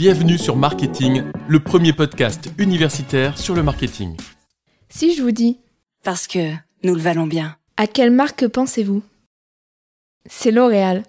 Bienvenue sur Marketing, le premier podcast universitaire sur le marketing. Si je vous dis Parce que nous le valons bien. À quelle marque pensez-vous? C'est L'Oréal.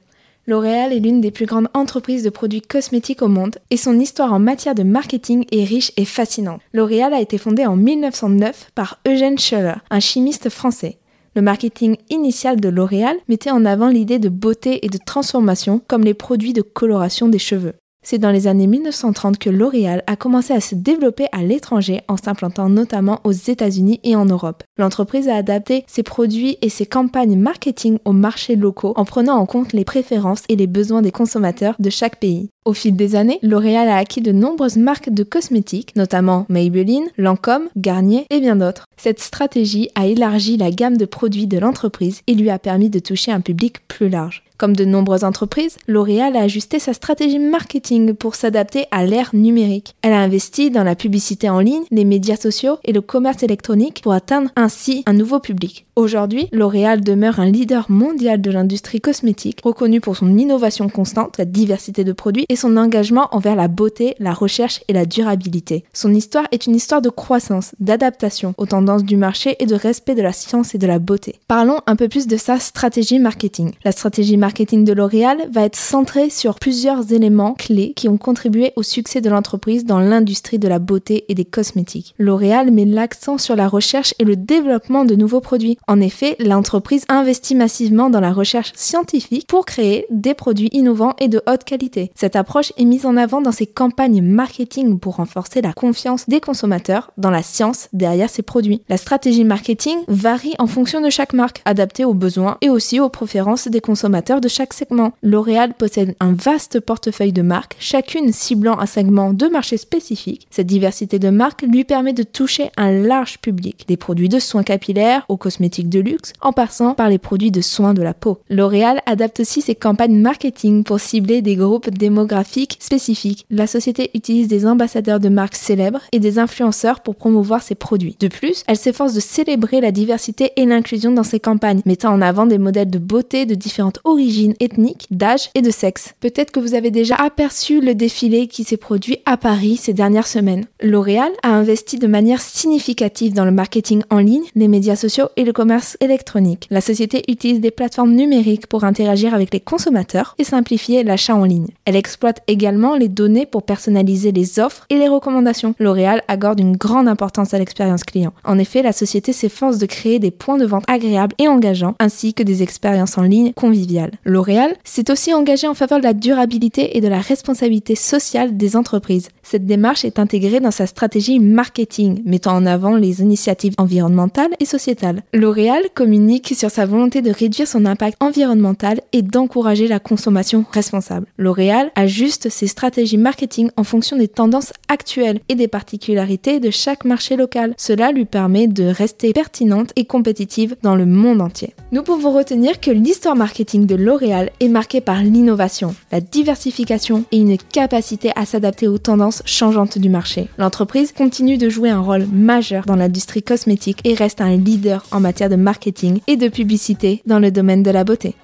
L'Oréal est l'une des plus grandes entreprises de produits cosmétiques au monde et son histoire en matière de marketing est riche et fascinante. L'Oréal a été fondée en 1909 par Eugène Schuller, un chimiste français. Le marketing initial de L'Oréal mettait en avant l'idée de beauté et de transformation comme les produits de coloration des cheveux. C'est dans les années 1930 que L'Oréal a commencé à se développer à l'étranger en s'implantant notamment aux États-Unis et en Europe. L'entreprise a adapté ses produits et ses campagnes marketing aux marchés locaux en prenant en compte les préférences et les besoins des consommateurs de chaque pays. Au fil des années, L'Oréal a acquis de nombreuses marques de cosmétiques, notamment Maybelline, Lancôme, Garnier et bien d'autres. Cette stratégie a élargi la gamme de produits de l'entreprise et lui a permis de toucher un public plus large. Comme de nombreuses entreprises, L'Oréal a ajusté sa stratégie marketing pour s'adapter à l'ère numérique. Elle a investi dans la publicité en ligne, les médias sociaux et le commerce électronique pour atteindre ainsi un nouveau public. Aujourd'hui, L'Oréal demeure un leader mondial de l'industrie cosmétique, reconnu pour son innovation constante, sa diversité de produits et son engagement envers la beauté, la recherche et la durabilité. Son histoire est une histoire de croissance, d'adaptation aux tendances du marché et de respect de la science et de la beauté. Parlons un peu plus de sa stratégie marketing. La stratégie marketing de L'Oréal va être centrée sur plusieurs éléments clés qui ont contribué au succès de l'entreprise dans l'industrie de la beauté et des cosmétiques. L'Oréal met l'accent sur la recherche et le développement de nouveaux produits. En effet, l'entreprise investit massivement dans la recherche scientifique pour créer des produits innovants et de haute qualité. Cette approche est mise en avant dans ses campagnes marketing pour renforcer la confiance des consommateurs dans la science derrière ces produits. La stratégie marketing varie en fonction de chaque marque, adaptée aux besoins et aussi aux préférences des consommateurs de chaque segment. L'Oréal possède un vaste portefeuille de marques, chacune ciblant un segment de marché spécifique. Cette diversité de marques lui permet de toucher un large public, des produits de soins capillaires aux cosmétiques de luxe, en passant par les produits de soins de la peau. L'Oréal adapte aussi ses campagnes marketing pour cibler des groupes démographiques spécifiques. La société utilise des ambassadeurs de marques célèbres et des influenceurs pour promouvoir ses produits. De plus, elle s'efforce de célébrer la diversité et l'inclusion dans ses campagnes, mettant en avant des modèles de beauté de différentes origines ethniques, d'âge et de sexe. Peut-être que vous avez déjà aperçu le défilé qui s'est produit à Paris ces dernières semaines. L'Oréal a investi de manière significative dans le marketing en ligne, les médias sociaux et le commerce électronique. La société utilise des plateformes numériques pour interagir avec les consommateurs et simplifier l'achat en ligne. Elle exploite également les données pour personnaliser les offres et les recommandations. L'Oréal accorde une grande importance à l'expérience client. En effet, la société s'efforce de créer des points de vente agréables et engageants, ainsi que des expériences en ligne conviviales. L'Oréal s'est aussi engagé en faveur de la durabilité et de la responsabilité sociale des entreprises. Cette démarche est intégrée dans sa stratégie marketing, mettant en avant les initiatives environnementales et sociétales. L'Oréal communique sur sa volonté de réduire son impact environnemental et d'encourager la consommation responsable. L'Oréal ajuste ses stratégies marketing en fonction des tendances actuelles et des particularités de chaque marché local. Cela lui permet de rester pertinente et compétitive dans le monde entier. Nous pouvons retenir que l'histoire marketing de L'Oréal est marquée par l'innovation, la diversification et une capacité à s'adapter aux tendances changeantes du marché. L'entreprise continue de jouer un rôle majeur dans l'industrie cosmétique et reste un leader en matière de marketing et de publicité dans le domaine de la beauté.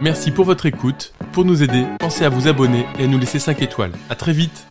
Merci pour votre écoute. Pour nous aider, pensez à vous abonner et à nous laisser 5 étoiles. À très vite